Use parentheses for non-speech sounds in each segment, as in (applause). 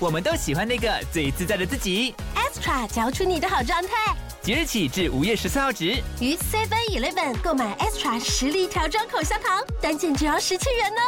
我们都喜欢那个最自在的自己。Extra 嚼出你的好状态。即日起至五月十四号止，于 Seven Eleven 购买 Extra 实力调装口香糖，单件只要十七元哦。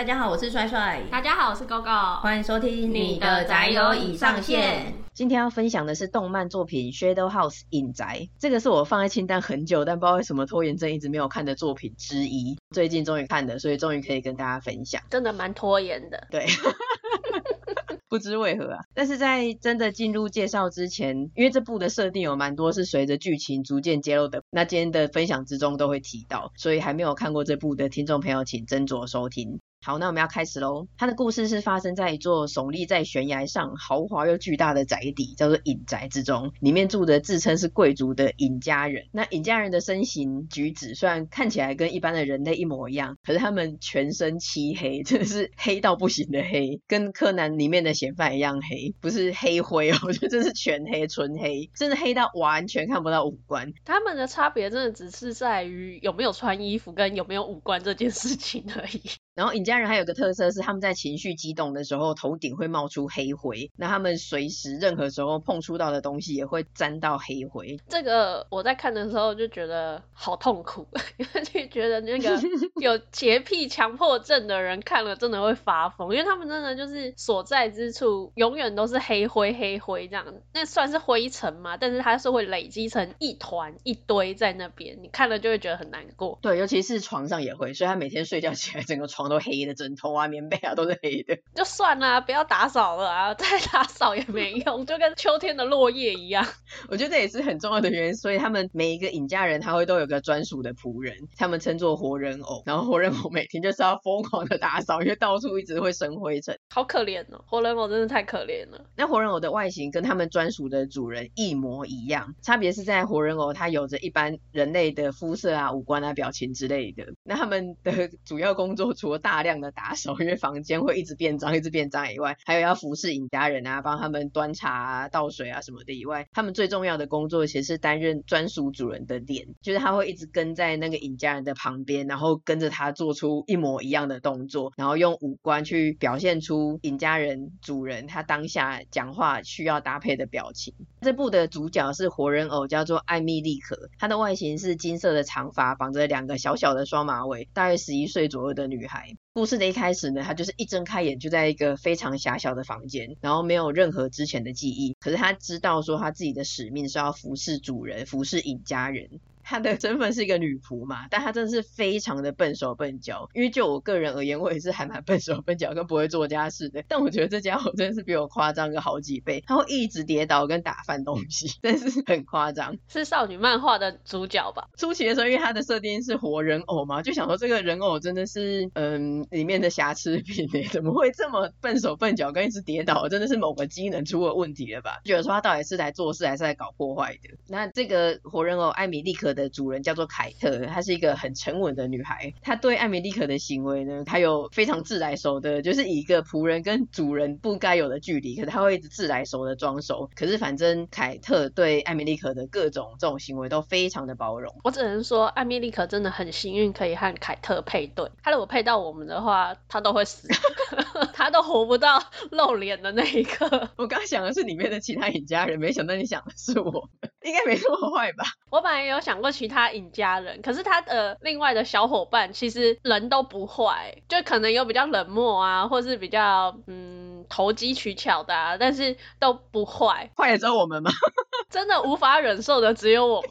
大家好，我是帅帅。大家好，我是 GoGo。欢迎收听你的宅友已上线。今天要分享的是动漫作品《Shadow House 隐宅》，这个是我放在清单很久，但不知道为什么拖延症一直没有看的作品之一。最近终于看的，所以终于可以跟大家分享。真的蛮拖延的，对。(laughs) 不知为何啊！但是在真的进入介绍之前，因为这部的设定有蛮多是随着剧情逐渐揭露的，那今天的分享之中都会提到，所以还没有看过这部的听众朋友，请斟酌收听。好，那我们要开始喽。它的故事是发生在一座耸立在悬崖上、豪华又巨大的宅邸，叫做隐宅之中。里面住的自称是贵族的隐家人。那隐家人的身形举止虽然看起来跟一般的人类一模一样，可是他们全身漆黑，真的是黑到不行的黑，跟柯南里面的嫌犯一样黑，不是黑灰哦，(laughs) 我觉得这是全黑、纯黑，真的黑到完全看不到五官。他们的差别真的只是在于有没有穿衣服跟有没有五官这件事情而已。然后尹家人还有个特色是，他们在情绪激动的时候，头顶会冒出黑灰。那他们随时任何时候碰触到的东西也会沾到黑灰。这个我在看的时候就觉得好痛苦，(laughs) 因为就觉得那个 (laughs) 有洁癖强迫症的人看了真的会发疯，因为他们真的就是所在之处永远都是黑灰黑灰这样。那算是灰尘嘛？但是它是会累积成一团一堆在那边，你看了就会觉得很难过。对，尤其是床上也会，所以他每天睡觉起来整个床。都黑的枕头啊，棉被啊，都是黑的。(laughs) 就算了，不要打扫了啊，(laughs) 再打扫也没用，就跟秋天的落叶一样。我觉得这也是很重要的原因，所以他们每一个尹家人，他会都有个专属的仆人，他们称作活人偶。然后活人偶每天就是要疯狂的打扫，因为到处一直会生灰尘，好可怜哦。活人偶真的太可怜了。那活人偶的外形跟他们专属的主人一模一样，差别是在活人偶它有着一般人类的肤色啊、五官啊、表情之类的。那他们的主要工作除了大量的打扫，因为房间会一直变脏，一直变脏以外，还有要服侍尹家人啊，帮他们端茶、倒水啊什么的以外，他们最重要的工作其实是担任专属主人的脸，就是他会一直跟在那个尹家人的旁边，然后跟着他做出一模一样的动作，然后用五官去表现出尹家人主人他当下讲话需要搭配的表情。这部的主角是活人偶，叫做艾米丽可，她的外形是金色的长发，绑着两个小小的双马尾，大约十一岁左右的女孩。故事的一开始呢，他就是一睁开眼就在一个非常狭小的房间，然后没有任何之前的记忆。可是他知道说他自己的使命是要服侍主人，服侍尹家人。她的身份是一个女仆嘛，但她真的是非常的笨手笨脚。因为就我个人而言，我也是还蛮笨手笨脚跟不会做家事的。但我觉得这家伙真的是比我夸张个好几倍，她会一直跌倒跟打翻东西，(laughs) 真是很夸张。是少女漫画的主角吧？初期的时候，因为她的设定是活人偶嘛，就想说这个人偶真的是嗯里面的瑕疵品哎，怎么会这么笨手笨脚跟一直跌倒？真的是某个机能出了问题了吧？觉得说她到底是来做事还是来搞破坏的？那这个活人偶艾米丽可的。的主人叫做凯特，她是一个很沉稳的女孩。她对艾米丽可的行为呢，她有非常自来熟的，就是以一个仆人跟主人不该有的距离，可是她会一直自来熟的装熟。可是反正凯特对艾米丽可的各种这种行为都非常的包容。我只能说，艾米丽可真的很幸运可以和凯特配对。她如果配到我们的话，她都会死，(laughs) (laughs) 她都活不到露脸的那一刻。(laughs) 我刚想的是里面的其他尹家人，没想到你想的是我，应该没那么坏吧？我本来也有想过。其他尹家人，可是他的另外的小伙伴其实人都不坏，就可能有比较冷漠啊，或是比较嗯投机取巧的啊，但是都不坏。坏了只有我们吗？(laughs) 真的无法忍受的只有我们。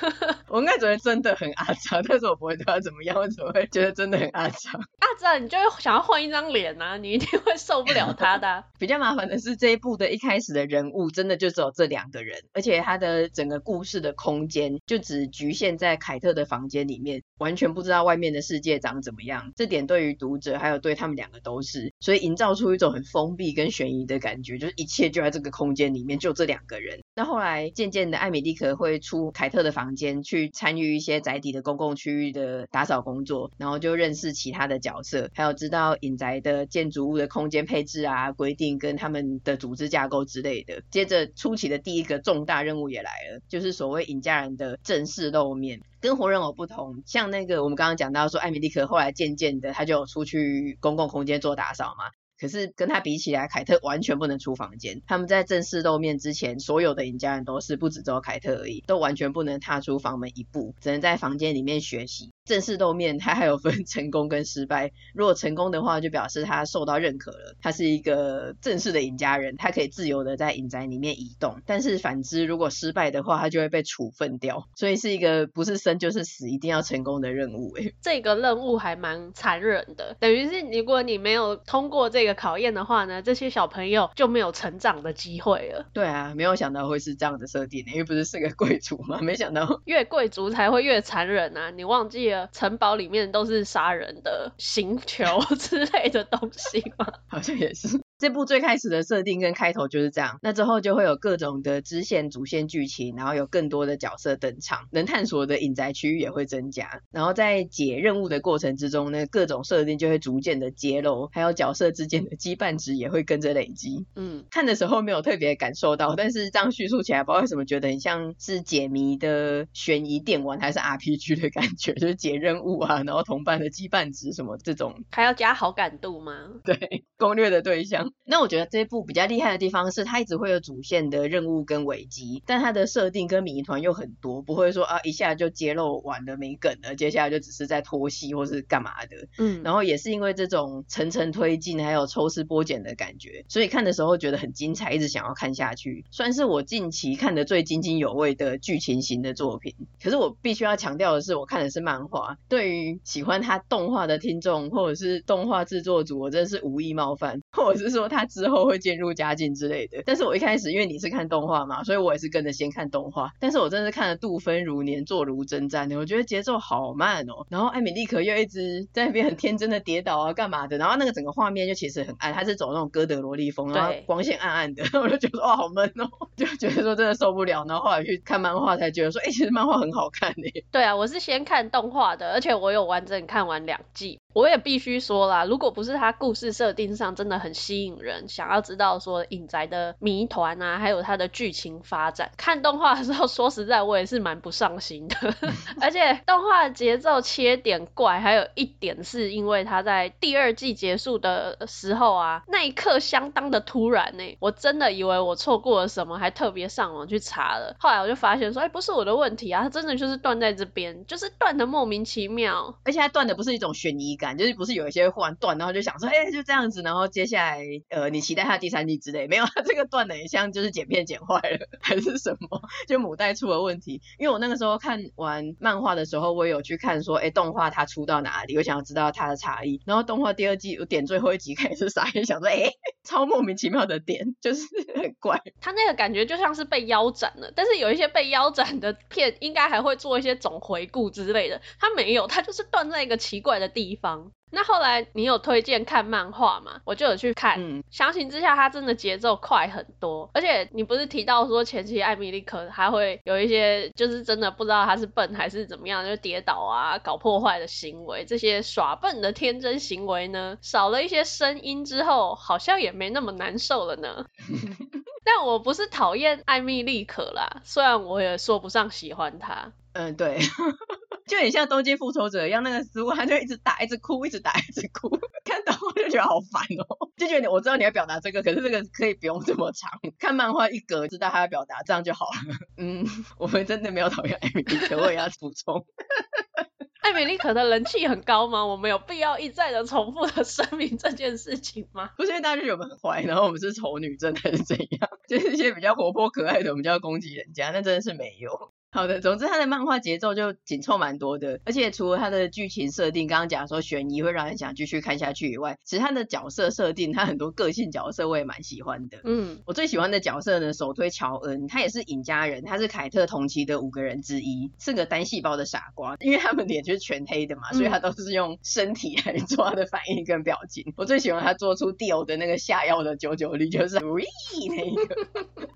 (laughs) 我应该觉得真的很阿杂，但是我不会对他怎么样，我只会觉得真的很阿扎。阿扎，你就会想要换一张脸啊，你一定会受不了他的啊。(laughs) 比较麻烦的是这一部的一开始的人物，真的就只有这两个人，而且他的整个故事的空间就只局限在凯特的房间里面，完全不知道外面的世界长怎么样。这点对于读者还有对他们两个都是，所以营造出一种很封闭跟悬疑的感觉，就是一切就在这个空间里面，就这两个人。那后来渐渐的，艾米丽可会出凯特的房间去参与一些宅邸的公共区域的打扫工作，然后就认识其他的角色，还有知道隐宅的建筑物的空间配置啊、规定跟他们的组织架构之类的。接着初期的第一个重大任务也来了，就是所谓隐家人的正式露面。跟活人偶不同，像那个我们刚刚讲到说，艾米丽可后来渐渐的，他就出去公共空间做打扫嘛。可是跟他比起来，凯特完全不能出房间。他们在正式露面之前，所有的隐家人都是不止只有凯特而已，都完全不能踏出房门一步，只能在房间里面学习。正式露面，他还有分 (laughs) 成功跟失败。如果成功的话，就表示他受到认可了，他是一个正式的隐家人，他可以自由的在影宅里面移动。但是反之，如果失败的话，他就会被处分掉。所以是一个不是生就是死，一定要成功的任务。哎，(laughs) 这个任务还蛮残忍的，等于是如果你没有通过这个考验的话呢，这些小朋友就没有成长的机会了。对啊，没有想到会是这样的设定，因为不是是个贵族嘛，没想到越贵族才会越残忍啊！你忘记了？城堡里面都是杀人的刑球 (laughs) 之类的东西吗？(laughs) 好像也是。这部最开始的设定跟开头就是这样，那之后就会有各种的支线、主线剧情，然后有更多的角色登场，能探索的隐宅区域也会增加。然后在解任务的过程之中呢，各种设定就会逐渐的揭露，还有角色之间的羁绊值也会跟着累积。嗯，看的时候没有特别感受到，但是这样叙述起来，不知道为什么觉得很像是解谜的悬疑电玩还是 RPG 的感觉，就是解任务啊，然后同伴的羁绊值什么这种，还要加好感度吗？对，攻略的对象。那我觉得这一部比较厉害的地方是，它一直会有主线的任务跟危机，但它的设定跟谜团又很多，不会说啊一下就揭露完了没梗了，接下来就只是在拖戏或是干嘛的。嗯，然后也是因为这种层层推进，还有抽丝剥茧的感觉，所以看的时候觉得很精彩，一直想要看下去，算是我近期看的最津津有味的剧情型的作品。可是我必须要强调的是，我看的是漫画，对于喜欢它动画的听众或者是动画制作组，我真的是无意冒犯，或者是说他。之后会渐入佳境之类的，但是我一开始因为你是看动画嘛，所以我也是跟着先看动画。但是我真的是看了度分如年，坐如针毡的，我觉得节奏好慢哦。然后艾米丽可又一直在那边很天真的跌倒啊，干嘛的？然后那个整个画面就其实很暗，他是走那种哥德萝莉风，然后光线暗暗的，(laughs) 我就觉得哇好闷哦，(laughs) 就觉得说真的受不了。然后后来去看漫画才觉得说，哎，其实漫画很好看诶。对啊，我是先看动画的，而且我有完整看完两季。我也必须说啦，如果不是他故事设定上真的很吸引人，想要知道说影宅的谜团啊，还有它的剧情发展，看动画的时候，说实在我也是蛮不上心的。(laughs) 而且动画节奏切点怪，还有一点是因为他在第二季结束的时候啊，那一刻相当的突然呢、欸，我真的以为我错过了什么，还特别上网去查了。后来我就发现说，哎、欸，不是我的问题啊，它真的就是断在这边，就是断的莫名其妙，而且它断的不是一种悬疑。感就是不是有一些忽然断，然后就想说，哎、就这样子，然后接下来，呃，你期待他第三季之类，没有，他 (laughs) 这个断的很像就是剪片剪坏了，还是什么，就母带出了问题。因为我那个时候看完漫画的时候，我有去看说，哎、动画它出到哪里，我想要知道它的差异。然后动画第二季我点最后一集开始傻眼，想说，哎、(laughs) 超莫名其妙的点，就是很怪。他那个感觉就像是被腰斩了，但是有一些被腰斩的片，应该还会做一些总回顾之类的，他没有，他就是断在一个奇怪的地方。那后来你有推荐看漫画吗？我就有去看，嗯，相形之下，它真的节奏快很多。而且你不是提到说前期艾米丽可还会有一些，就是真的不知道她是笨还是怎么样，就跌倒啊、搞破坏的行为，这些耍笨的天真行为呢，少了一些声音之后，好像也没那么难受了呢。(laughs) 但我不是讨厌艾米丽可啦，虽然我也说不上喜欢她。嗯，对。(laughs) 就很像东京复仇者一样，那个食物他就一直打，一直哭，一直打，一直哭，(laughs) 看到我就觉得好烦哦，就觉得我知道你要表达这个，可是这个可以不用这么长，看漫画一格知道他要表达，这样就好了。(laughs) 嗯，我们真的没有讨厌艾米丽可，我也要补充。艾米丽可的人气很高吗？我们有必要一再的重复的声明这件事情吗？不是因为大家觉得我们很坏，然后我们是丑女症还是怎样？就是一些比较活泼可爱的，我们就要攻击人家，那真的是没有。好的，总之他的漫画节奏就紧凑蛮多的，而且除了他的剧情设定，刚刚讲说悬疑会让人想继续看下去以外，其实他的角色设定，他很多个性角色我也蛮喜欢的。嗯，我最喜欢的角色呢，首推乔恩，他也是尹家人，他是凯特同期的五个人之一，是个单细胞的傻瓜，因为他们脸就是全黑的嘛，所以他都是用身体来做他的反应跟表情。嗯、我最喜欢他做出 Dio 的那个下药的九九绿，就是喂那一个，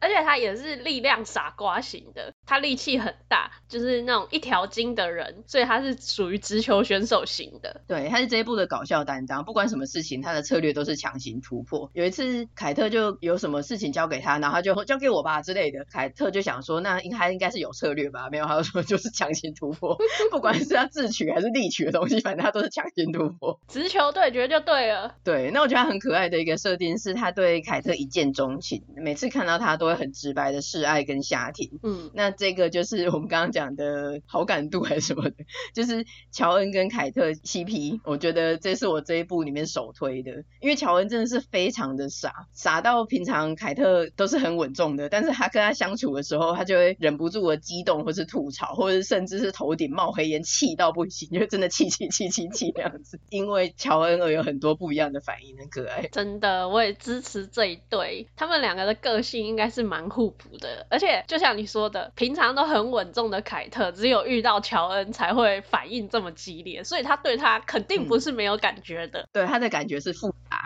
而且他也是力量傻瓜型的，他力气很。大，就是那种一条筋的人，所以他是属于直球选手型的。对，他是这一部的搞笑担当，不管什么事情，他的策略都是强行突破。有一次，凯特就有什么事情交给他，然后他就交给我吧之类的。凯特就想说，那应该应该是有策略吧？没有，他就说就是强行突破，(laughs) 不管是他自取还是力取的东西，反正他都是强行突破。直球对决就对了。对，那我觉得他很可爱的一个设定是，他对凯特一见钟情，每次看到他都会很直白的示爱跟下停。嗯，那这个就是。是我们刚刚讲的好感度还是什么的，就是乔恩跟凯特 CP，我觉得这是我这一部里面首推的，因为乔恩真的是非常的傻，傻到平常凯特都是很稳重的，但是他跟他相处的时候，他就会忍不住的激动，或是吐槽，或者甚至是头顶冒黑烟，气到不行，就真的气气气气气那样子，因为乔恩而有很多不一样的反应，很可爱。真的，我也支持这一对，他们两个的个性应该是蛮互补的，而且就像你说的，平常都很。很稳重的凯特，只有遇到乔恩才会反应这么激烈，所以他对他肯定不是没有感觉的。嗯、对他的感觉是复杂，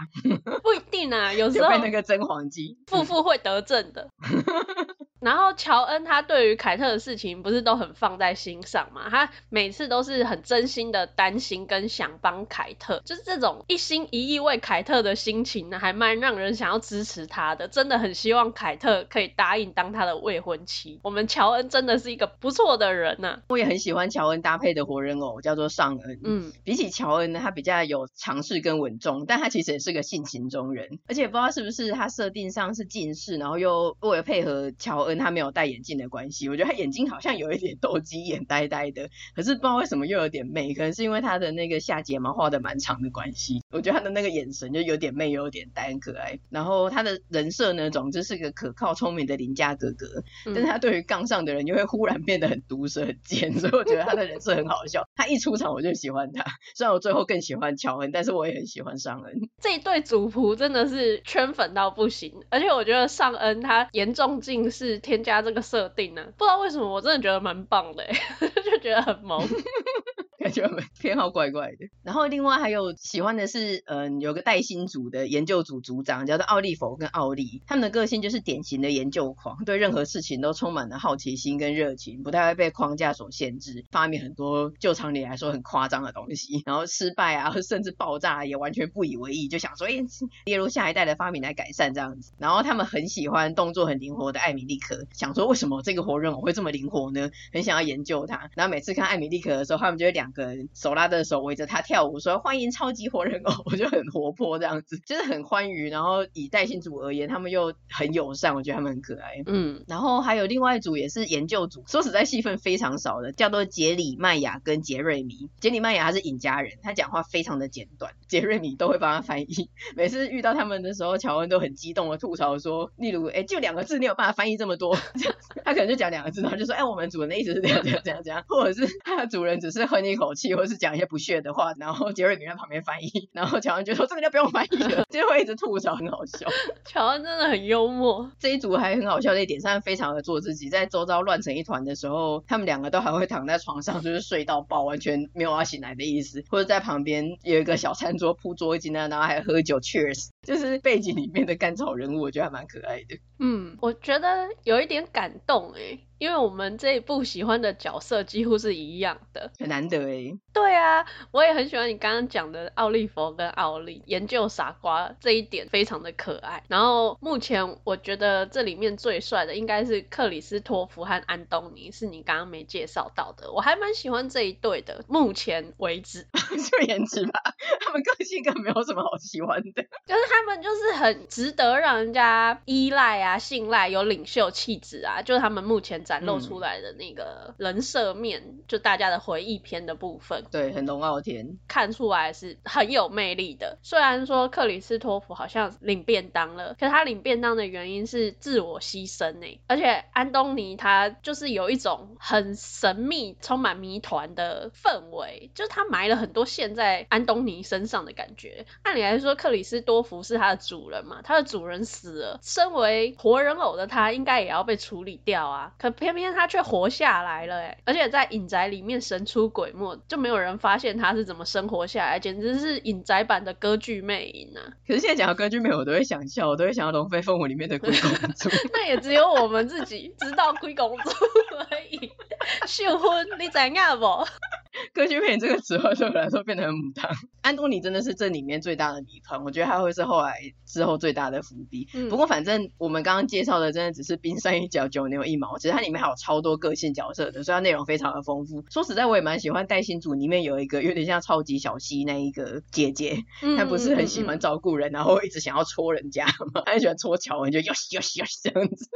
不一定啊，有 (laughs) 时候那个真黄金，负负会得正的。(laughs) 然后乔恩他对于凯特的事情不是都很放在心上嘛？他每次都是很真心的担心跟想帮凯特，就是这种一心一意为凯特的心情呢，还蛮让人想要支持他的。真的很希望凯特可以答应当他的未婚妻。我们乔恩真的是一个不错的人呐、啊。我也很喜欢乔恩搭配的活人偶，叫做尚恩。嗯，比起乔恩呢，他比较有尝试跟稳重，但他其实也是个性情中人。而且不知道是不是他设定上是近视，然后又为了配合乔恩。跟他没有戴眼镜的关系，我觉得他眼睛好像有一点斗鸡眼，呆呆的。可是不知道为什么又有点媚，可能是因为他的那个下睫毛画的蛮长的关系。我觉得他的那个眼神就有点媚，又有点呆，很可爱。然后他的人设呢，总之是个可靠聪明的邻家哥哥，嗯、但是他对于杠上的人就会忽然变得很毒舌、很贱，所以我觉得他的人设很好笑。他一出场我就喜欢他，虽然我最后更喜欢乔恩，但是我也很喜欢尚恩。这一对主仆真的是圈粉到不行，而且我觉得尚恩他严重近视。添加这个设定呢、不知道为什么，我真的觉得蛮棒的，(laughs) 就觉得很萌。感觉偏好怪怪的。然后另外还有喜欢的是，嗯，有个带薪组的研究组组长叫做奥利弗跟奥利，他们的个性就是典型的研究狂，对任何事情都充满了好奇心跟热情，不太会被框架所限制，发明很多就常理来说很夸张的东西，然后失败啊，甚至爆炸也完全不以为意，就想说，哎，列入下一代的发明来改善这样子。然后他们很喜欢动作很灵活的艾米丽可，想说为什么这个活人偶会这么灵活呢？很想要研究它。然后每次看艾米丽可的时候，他们就会两。个手拉着手围着他跳舞，说欢迎超级活人偶，(laughs) 我就很活泼这样子，就是很欢愉。然后以带薪组而言，他们又很友善，我觉得他们很可爱。嗯，然后还有另外一组也是研究组，说实在戏份非常少的，叫做杰里麦雅跟杰瑞米。杰里麦雅他是隐家人，他讲话非常的简短，杰瑞米都会帮他翻译。每次遇到他们的时候，乔恩都很激动的吐槽说，例如哎，就两个字，你有办法翻译这么多？(laughs) 他可能就讲两个字，然后就说哎，我们主人的意思是这样这样这样这样，或者是他的主人只是哼一口气，或是讲一些不屑的话，然后杰瑞米在旁边翻译，然后乔恩就说这个就不用翻译了，(laughs) 就会一直吐槽，很好笑。(laughs) 乔恩真的很幽默，这一组还很好笑的一点，他非常的做自己，在周遭乱成一团的时候，他们两个都还会躺在床上，就是睡到爆，完全没有要醒来的意思，或者在旁边有一个小餐桌铺桌巾啊，然后还喝酒，Cheers，就是背景里面的甘草人物，我觉得还蛮可爱的。嗯，我觉得有一点感动哎。因为我们这一部喜欢的角色几乎是一样的，很难得诶。对啊，我也很喜欢你刚刚讲的奥利弗跟奥利研究傻瓜这一点非常的可爱。然后目前我觉得这里面最帅的应该是克里斯托弗和安东尼，是你刚刚没介绍到的。我还蛮喜欢这一对的，目前为止。就颜值吧，他们个性更没有什么好喜欢的。(laughs) 就是他们就是很值得让人家依赖啊、信赖，有领袖气质啊，就是他们目前。展露出来的那个人设面，嗯、就大家的回忆篇的部分，对，很龙傲天，看出来是很有魅力的。虽然说克里斯托弗好像领便当了，可是他领便当的原因是自我牺牲呢，而且安东尼他就是有一种很神秘、充满谜团的氛围，就是他埋了很多线在安东尼身上的感觉。按理来说，克里斯多福是他的主人嘛，他的主人死了，身为活人偶的他应该也要被处理掉啊，可偏偏他却活下来了，哎，而且在隐宅里面神出鬼没，就没有人发现他是怎么生活下来，简直是隐宅版的歌剧魅影啊！可是现在讲到歌剧魅影，我都会想笑，我都会想到龙飞凤舞里面的龟公主，(laughs) 那也只有我们自己知道龟公主而已。秀婚，你知影不？(laughs) 歌剧魅影这个词汇对我来说变得很母汤。(laughs) 安东尼真的是这里面最大的谜团，我觉得他会是后来之后最大的伏笔。嗯、不过反正我们刚刚介绍的真的只是冰山一角，九牛一毛。其实它里面还有超多个性角色的，所以它内容非常的丰富。说实在，我也蛮喜欢带星组里面有一个有点像超级小溪那一个姐姐，她不是很喜欢照顾人，然后一直想要戳人家嘛，(laughs) 她很喜欢戳乔恩，就哟西哟西哟西这样子。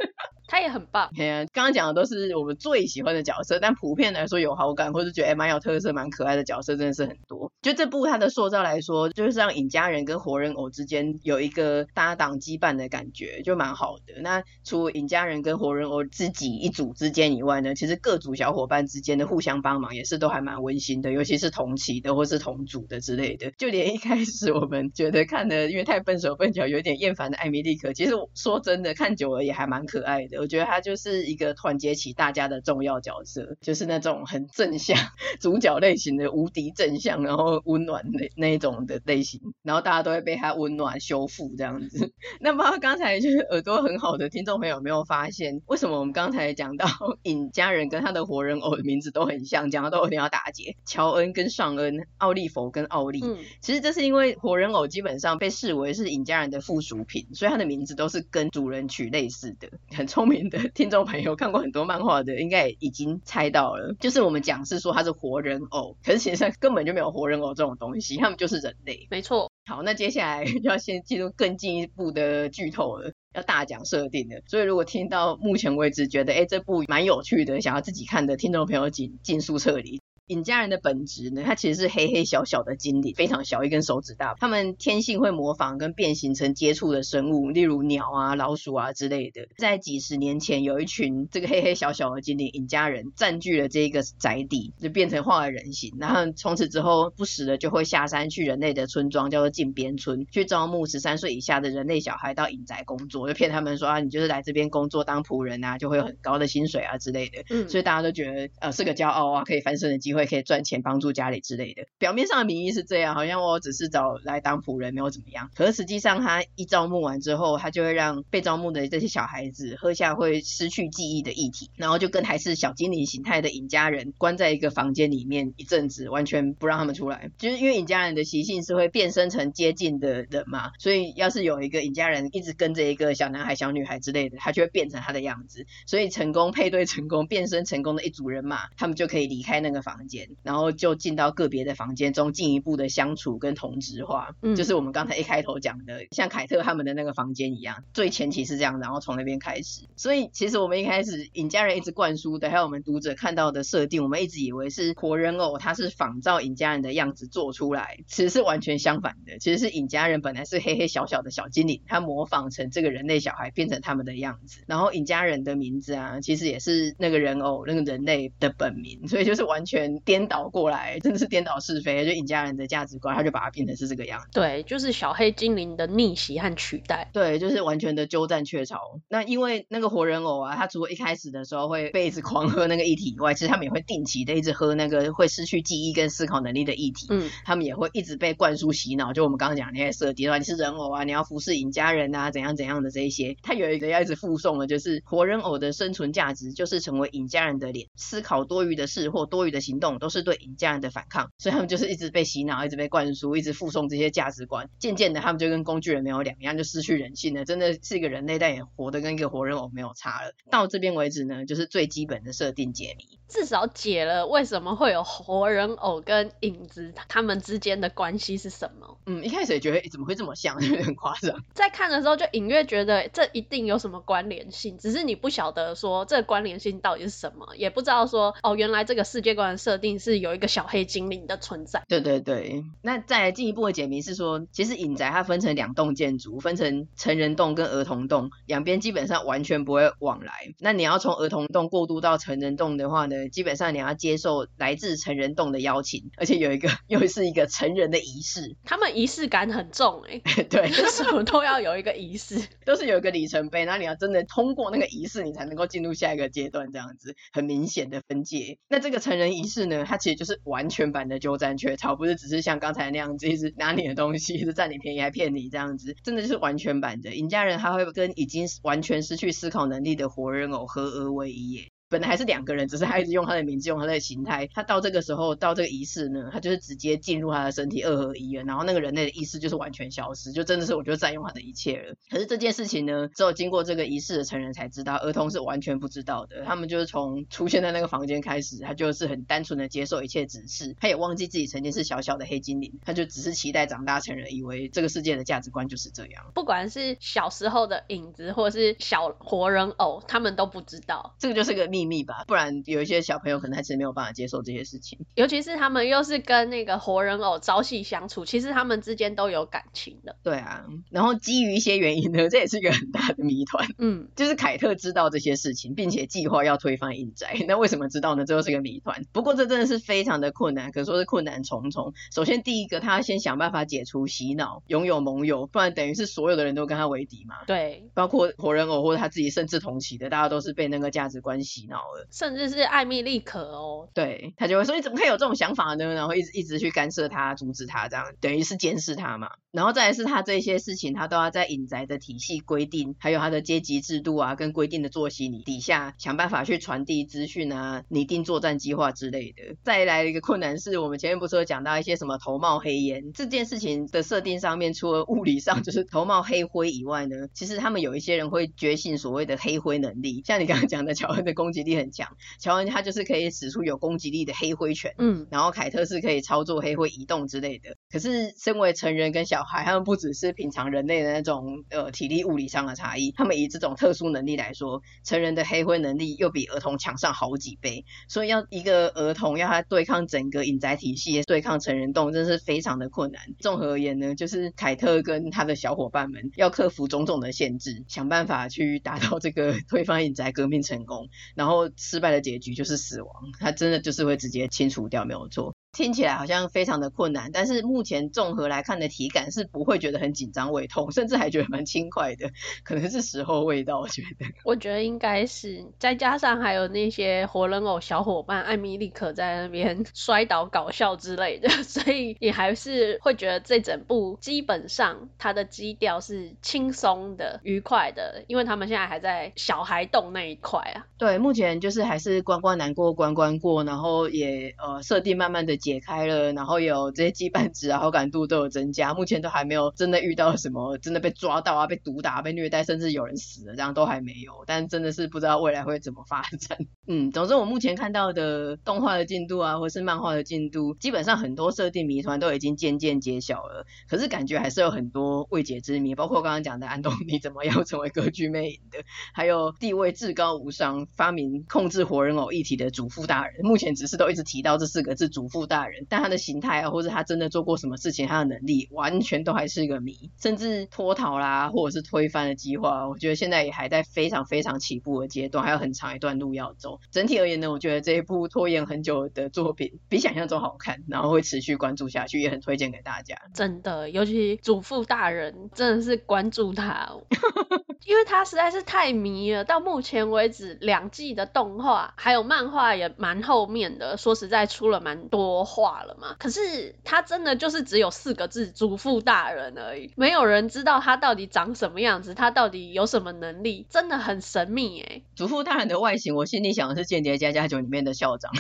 她也很棒。对啊，刚刚讲的都是我们最喜欢的角色，但普遍来说有好感或者觉得蛮有特色、蛮可爱的角色真的是很多。就这部它的塑造来说，就是让尹家人跟活人偶之间有一个搭档羁绊的感觉，就蛮好的。那除尹家人跟活人偶自己一组之间以外呢，其实各组小伙伴之间的互相帮忙也是都还蛮温馨的，尤其是同期的或是同组的之类的。就连一开始我们觉得看的因为太笨手笨脚，有点厌烦的艾米丽可，其实说真的看久了也还蛮可爱的。我觉得他就是一个团结起大家的重要角色，就是那种很正向 (laughs) 主角类型的无敌正向，然后温暖的那一种的类型，然后大家都会被他温暖修复这样子。(laughs) 那么刚才就是耳朵很好的听众朋友有没有发现，为什么我们刚才讲到尹家人跟他的活人偶的名字都很像，讲到都有点要打结？乔恩跟尚恩，奥利弗跟奥利，嗯、其实这是因为活人偶基本上被视为是尹家人的附属品，所以他的名字都是跟主人取类似的。(laughs) 很聪明的听众朋友看过很多漫画的，应该也已经猜到了，就是我们讲是说他是活人偶，可是其实上根本就没有活人偶这种东西，他们就是人类。没错。好，那接下来 (laughs) 要先进入更进一步的剧透了，要大讲设定了。所以如果听到目前为止觉得哎这部蛮有趣的，想要自己看的听众朋友，请尽速撤离。隐家人的本质呢，它其实是黑黑小小的精灵，非常小，一根手指大。他们天性会模仿跟变形成接触的生物，例如鸟啊、老鼠啊之类的。在几十年前，有一群这个黑黑小小的精灵尹家人占据了这个宅地，就变成化了人形。然后从此之后，不时的就会下山去人类的村庄，叫做禁边村，去招募十三岁以下的人类小孩到尹宅工作，就骗他们说啊，你就是来这边工作当仆人啊，就会有很高的薪水啊之类的。嗯，所以大家都觉得呃是个骄傲啊，可以翻身的机会。可以赚钱帮助家里之类的，表面上的名义是这样，好像我只是找来当仆人，没有怎么样。可是实际上，他一招募完之后，他就会让被招募的这些小孩子喝下会失去记忆的液体，然后就跟还是小精灵形态的尹家人关在一个房间里面一阵子，完全不让他们出来。就是因为尹家人的习性是会变身成接近的人嘛，所以要是有一个尹家人一直跟着一个小男孩、小女孩之类的，他就会变成他的样子。所以成功配对成功变身成功的一组人马，他们就可以离开那个房间。然后就进到个别的房间中，进一步的相处跟同质化，嗯，就是我们刚才一开头讲的，像凯特他们的那个房间一样，最前期是这样，然后从那边开始。所以其实我们一开始尹家人一直灌输的，还有我们读者看到的设定，我们一直以为是活人偶，它是仿照尹家人的样子做出来，其实是完全相反的。其实是尹家人本来是黑黑小小的小精灵，他模仿成这个人类小孩，变成他们的样子。然后尹家人的名字啊，其实也是那个人偶那个人类的本名，所以就是完全。颠倒过来，真的是颠倒是非，就尹家人的价值观，他就把它变成是这个样子。对，就是小黑精灵的逆袭和取代。对，就是完全的鸠占鹊巢。那因为那个活人偶啊，他除了一开始的时候会被一直狂喝那个液体以外，其实他们也会定期的一直喝那个会失去记忆跟思考能力的液体。嗯，他们也会一直被灌输洗脑，就我们刚刚讲的那些设定，你是人偶啊，你要服侍尹家人啊，怎样怎样的这一些。他有一个要一直附送的，就是活人偶的生存价值就是成为尹家人的脸，思考多余的事或多余的行动。都是对尹家人的反抗，所以他们就是一直被洗脑，一直被灌输，一直附送这些价值观。渐渐的，他们就跟工具人没有两样，就失去人性了。真的是一个人类，但也活得跟一个活人偶没有差了。到这边为止呢，就是最基本的设定解谜，至少解了为什么会有活人偶跟影子，他们之间的关系是什么？嗯，一开始也觉得怎么会这么像，(laughs) 有点夸张。在看的时候就隐约觉得这一定有什么关联性，只是你不晓得说这个关联性到底是什么，也不知道说哦，原来这个世界观的设定是有一个小黑精灵的存在。对对对，那再进一步的解谜是说，其实隐宅它分成两栋建筑，分成成人栋跟儿童栋，两边基本上完全不会往来。那你要从儿童栋过渡到成人栋的话呢，基本上你要接受来自成人栋的邀请，而且有一个 (laughs) 又是一个成人的仪式。他们仪式感很重哎、欸，(laughs) 对，(laughs) 什么都要有一个仪式，都是有一个里程碑，然后你要真的通过那个仪式，你才能够进入下一个阶段，这样子很明显的分界。那这个成人仪式呢，它其实就是完全版的鸠占鹊巢，不是只是像刚才那样子一直拿你的东西，一直占你便宜还骗你这样子，真的就是完全版的。尹家人他会跟已经完全失去思考能力的活人偶合而为一耶。本来还是两个人，只是他一直用他的名字，用他的形态。他到这个时候，到这个仪式呢，他就是直接进入他的身体二合一了。然后那个人类的意识就是完全消失，就真的是我就占用他的一切了。可是这件事情呢，只有经过这个仪式的成人才知道，儿童是完全不知道的。他们就是从出现在那个房间开始，他就是很单纯的接受一切指示，他也忘记自己曾经是小小的黑精灵，他就只是期待长大成人，以为这个世界的价值观就是这样。不管是小时候的影子，或者是小活人偶，他们都不知道，这个就是个秘密吧，不然。有一些小朋友可能还是没有办法接受这些事情，尤其是他们又是跟那个活人偶朝夕相处，其实他们之间都有感情的。对啊，然后基于一些原因呢，(laughs) 这也是一个很大的谜团。嗯，(laughs) 就是凯特知道这些事情，并且计划要推翻印宅，那为什么知道呢？这又是个谜团。不过这真的是非常的困难，可说是困难重重。首先第一个，他要先想办法解除洗脑，拥有盟友，不然等于是所有的人都跟他为敌嘛。对，包括活人偶或者他自己甚至同期的，大家都是被那个价值观洗甚至。是艾米丽可哦，对，他就会说，你怎么可以有这种想法呢？然后一直一直去干涉他，阻止他，这样等于是监视他嘛。然后再来是他这些事情，他都要在隐宅的体系规定，还有他的阶级制度啊，跟规定的作息你底下想办法去传递资讯啊，拟定作战计划之类的。再来一个困难是我们前面不是有讲到一些什么头冒黑烟这件事情的设定上面，除了物理上就是头冒黑灰以外呢，其实他们有一些人会觉醒所谓的黑灰能力，像你刚刚讲的乔恩的攻击力很强。乔恩他就是可以使出有攻击力的黑灰拳，嗯，然后凯特是可以操作黑灰移动之类的。可是身为成人跟小孩，他们不只是平常人类的那种呃体力物理上的差异，他们以这种特殊能力来说，成人的黑灰能力又比儿童强上好几倍。所以要一个儿童要他对抗整个隐宅体系，对抗成人洞，真是非常的困难。综合而言呢，就是凯特跟他的小伙伴们要克服种种的限制，想办法去达到这个推翻隐宅革命成功，然后然后失败的结局就是。是死亡，他真的就是会直接清除掉，没有错。听起来好像非常的困难，但是目前综合来看的体感是不会觉得很紧张胃痛，甚至还觉得蛮轻快的，可能是时候味道，我觉得。我觉得应该是，再加上还有那些活人偶小伙伴艾米丽可在那边 (laughs) 摔倒搞笑之类的，(laughs) 所以你还是会觉得这整部基本上它的基调是轻松的、愉快的，因为他们现在还在小孩洞那一块啊。对，目前就是还是关关难过关关过，然后也呃设定慢慢的。解开了，然后有这些羁绊值啊，好感度都有增加。目前都还没有真的遇到什么真的被抓到啊，被毒打、被虐待，甚至有人死了，这样都还没有。但真的是不知道未来会怎么发展。(laughs) 嗯，总之我目前看到的动画的进度啊，或是漫画的进度，基本上很多设定谜团都已经渐渐揭晓了。可是感觉还是有很多未解之谜，包括刚刚讲的安东尼怎么样成为歌剧魅影的，还有地位至高无上、发明控制活人偶一体的主妇大人，目前只是都一直提到这四个字“主妇”。大人，但他的形态啊，或者他真的做过什么事情，他的能力完全都还是一个谜，甚至脱逃啦，或者是推翻的计划，我觉得现在也还在非常非常起步的阶段，还有很长一段路要走。整体而言呢，我觉得这一部拖延很久的作品比想象中好看，然后会持续关注下去，也很推荐给大家。真的，尤其祖父大人真的是关注他，(laughs) 因为他实在是太迷了。到目前为止，两季的动画还有漫画也蛮后面的，说实在出了蛮多。化了嘛？可是他真的就是只有四个字“祖父大人”而已，没有人知道他到底长什么样子，他到底有什么能力，真的很神秘哎。祖父大人的外形，我心里想的是《间谍家家酒》里面的校长。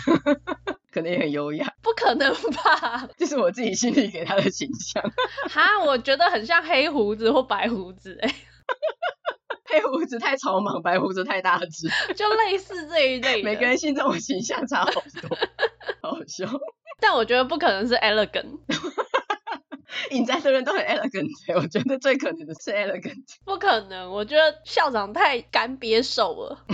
(laughs) 可能也很优雅。不可能吧？(laughs) 这是我自己心里给他的形象。哈，我觉得很像黑胡子或白胡子哎、欸。(laughs) 黑胡子太草莽，白胡子太大只，就类似这一类。(laughs) 每个人心中的形象差好多，(laughs) 好好笑。但我觉得不可能是 elegant。隐宅的人都很 elegant，我觉得最可能的是 elegant。不可能，我觉得校长太干瘪瘦了。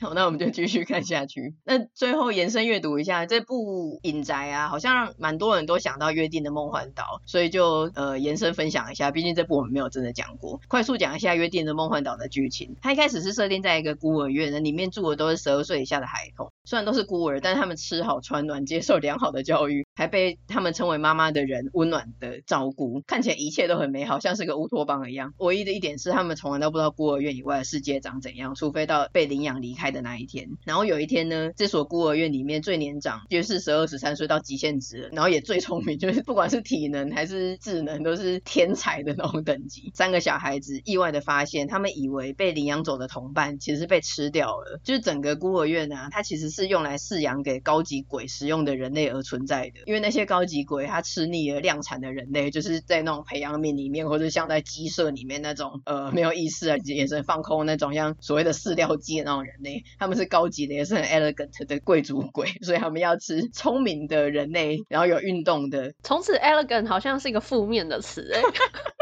好，那我们就继续看下去。那最后延伸阅读一下这部影宅啊，好像蛮多人都想到约定的梦幻岛，所以就呃延伸分享一下。毕竟这部我们没有真的讲过，快速讲一下约定的梦幻岛的剧情。它一开始是设定在一个孤儿院，那里面住的都是十二岁以下的孩童。虽然都是孤儿，但是他们吃好穿暖，接受良好的教育，还被他们称为妈妈的人温暖的照顾，看起来一切都很美好，像是个乌托邦一样。唯一的一点是，他们从来都不知道孤儿院以外的世界长怎样，除非到被领养离开的那一天。然后有一天呢，这所孤儿院里面最年长就是十二十三岁到极限值，然后也最聪明，就是不管是体能还是智能都是天才的那种等级。三个小孩子意外的发现，他们以为被领养走的同伴其实被吃掉了，就是整个孤儿院啊，它其实是。是用来饲养给高级鬼食用的人类而存在的，因为那些高级鬼他吃腻了量产的人类，就是在那种培养皿里面，或者像在鸡舍里面那种呃没有意识啊、眼神放空那种像所谓的饲料鸡的那种人类，他们是高级的，也是很 elegant 的贵族鬼，所以他们要吃聪明的人类，然后有运动的。从此 elegant 好像是一个负面的词哎。(laughs)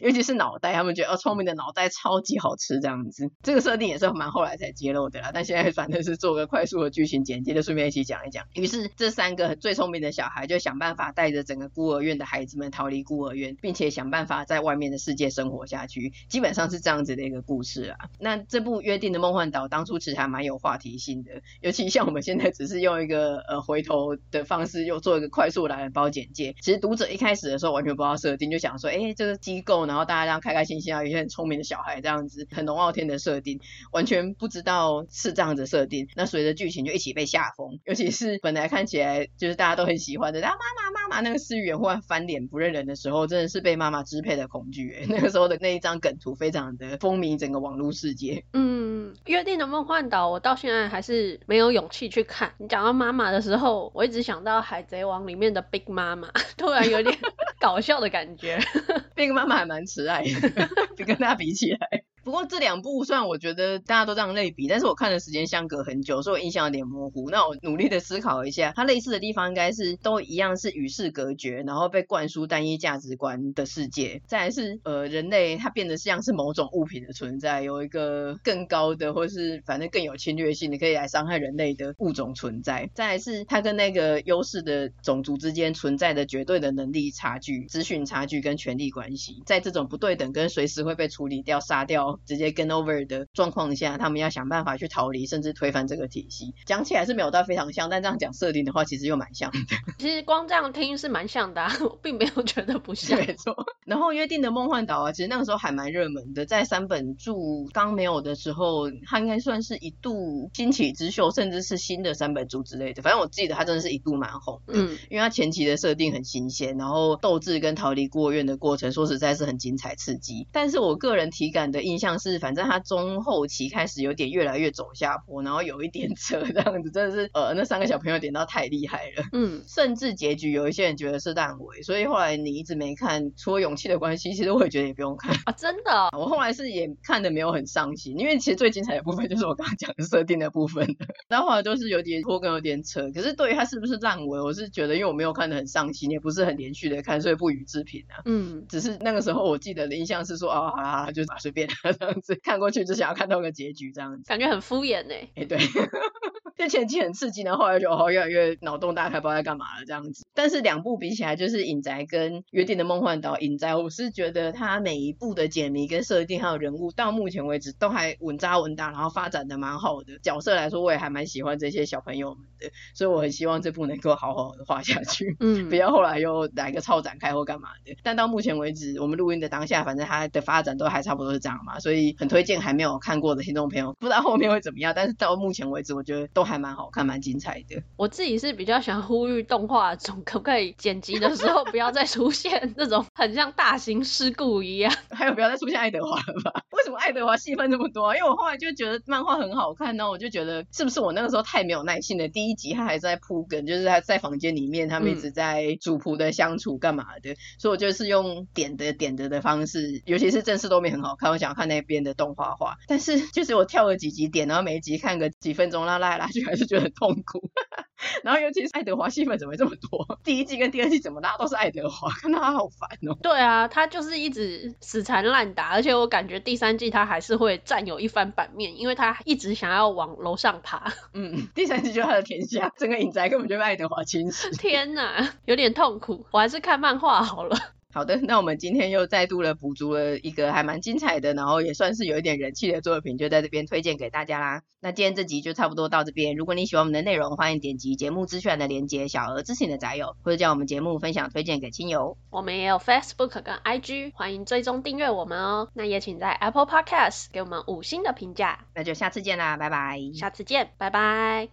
尤其是脑袋，他们觉得哦，聪明的脑袋超级好吃这样子。这个设定也是蛮后来才揭露的啦。但现在反正是做个快速的剧情简介，就顺便一起讲一讲。于是这三个最聪明的小孩就想办法带着整个孤儿院的孩子们逃离孤儿院，并且想办法在外面的世界生活下去。基本上是这样子的一个故事啊。那这部约定的梦幻岛当初其实还蛮有话题性的，尤其像我们现在只是用一个呃回头的方式又做一个快速懒人包简介。其实读者一开始的时候完全不知道设定，就想说，哎，这个机构。然后大家这样开开心心啊，有些很聪明的小孩这样子，很龙傲天的设定，完全不知道是这样子设定。那随着剧情就一起被吓疯，尤其是本来看起来就是大家都很喜欢的，然后妈妈妈妈那个饲养员忽然翻脸不认人的时候，真的是被妈妈支配的恐惧。(laughs) 那个时候的那一张梗图非常的风靡整个网络世界。嗯，约定的梦幻岛，我到现在还是没有勇气去看。你讲到妈妈的时候，我一直想到海贼王里面的 Big 妈妈，突然有点 (laughs) 搞笑的感觉。(laughs) Big 妈妈蛮慈爱的，(laughs) 比跟他比起来。不过这两部虽然我觉得大家都这样类比，但是我看的时间相隔很久，所以我印象有点模糊。那我努力的思考一下，它类似的地方应该是都一样是与世隔绝，然后被灌输单一价值观的世界。再来是呃人类它变得像是某种物品的存在，有一个更高的或是反正更有侵略性的可以来伤害人类的物种存在。再来是它跟那个优势的种族之间存在的绝对的能力差距、资讯差距跟权力关系，在这种不对等跟随时会被处理掉、杀掉。直接 game over 的状况下，他们要想办法去逃离，甚至推翻这个体系。讲起来是没有到非常像，但这样讲设定的话，其实又蛮像的。(laughs) 其实光这样听是蛮像的，啊，我 (laughs) 并没有觉得不像。没错。然后约定的梦幻岛啊，其实那个时候还蛮热门的，在三本柱刚没有的时候，它应该算是一度兴起之秀，甚至是新的三本柱之类的。反正我记得它真的是一度蛮红的，嗯，因为它前期的设定很新鲜，然后斗志跟逃离孤儿院的过程，说实在是很精彩刺激。但是我个人体感的印象。像是反正他中后期开始有点越来越走下坡，然后有一点扯这样子，真的是呃那三个小朋友点到太厉害了，嗯，甚至结局有一些人觉得是烂尾，所以后来你一直没看，除了勇气的关系，其实我也觉得也不用看啊，真的，我后来是也看的没有很上心，因为其实最精彩的部分就是我刚刚讲的设定的部分，(laughs) 然后后来都是有点拖跟有点扯，可是对于他是不是烂尾，我是觉得因为我没有看的很上心，也不是很连续的看，所以不予置评啊，嗯，只是那个时候我记得的印象是说啊，就随便。这样子看过去，只想要看到个结局，这样子感觉很敷衍呢。哎，对，就前期很刺激，然后后来就哦越来越脑洞大开，不知道在干嘛了这样子。但是两部比起来，就是《隐宅》跟《约定的梦幻岛》。《隐宅》我是觉得它每一部的解谜跟设定还有人物，到目前为止都还稳扎稳打，然后发展的蛮好的。角色来说，我也还蛮喜欢这些小朋友们的，所以我很希望这部能够好好的画下去，嗯，不要后来又来个超展开或干嘛的。但到目前为止，我们录音的当下，反正它的发展都还差不多是这样嘛，所以很推荐还没有看过的听众朋友，不知道后面会怎么样，但是到目前为止，我觉得都还还蛮好看、蛮精彩的。我自己是比较想呼吁动画总 (laughs) 可不可以剪辑的时候不要再出现那种很像大型事故一样，(laughs) 还有不要再出现爱德华了吧？(laughs) 为什么爱德华戏份这么多？因为我后来就觉得漫画很好看呢，我就觉得是不是我那个时候太没有耐心了？第一集他还在铺梗，就是他在房间里面，他们一直在主仆的相处干嘛的，嗯、所以我就是用点的点的的方式，尤其是正式都没很好看，我想要看那边的动画化，但是就是我跳了几集点，然后每一集看个几分钟，拉拉来拉去还是觉得很痛苦。(laughs) 然后尤其是爱德华戏份怎么这么多？(laughs) 第一季跟第二季怎么拉都是爱德华，看到他好烦哦。对啊，他就是一直死缠烂打，而且我感觉第三季他还是会占有一番版面，因为他一直想要往楼上爬。(laughs) 嗯，第三季就是他的天下，整个影宅根本就被爱德华侵蚀。天哪，有点痛苦，我还是看漫画好了。好的，(laughs) 那我们今天又再度的补足了一个还蛮精彩的，然后也算是有一点人气的作品，就在这边推荐给大家啦。那今天这集就差不多到这边。如果你喜欢我们的内容，欢迎点击节目资讯的连接，小额支持你的宅友，或者将我们节目分享推荐给亲友。我们也有 Facebook 跟 IG，欢迎追踪订阅我们哦。那也请在 Apple Podcast 给我们五星的评价。那就下次见啦，拜拜。下次见，拜拜。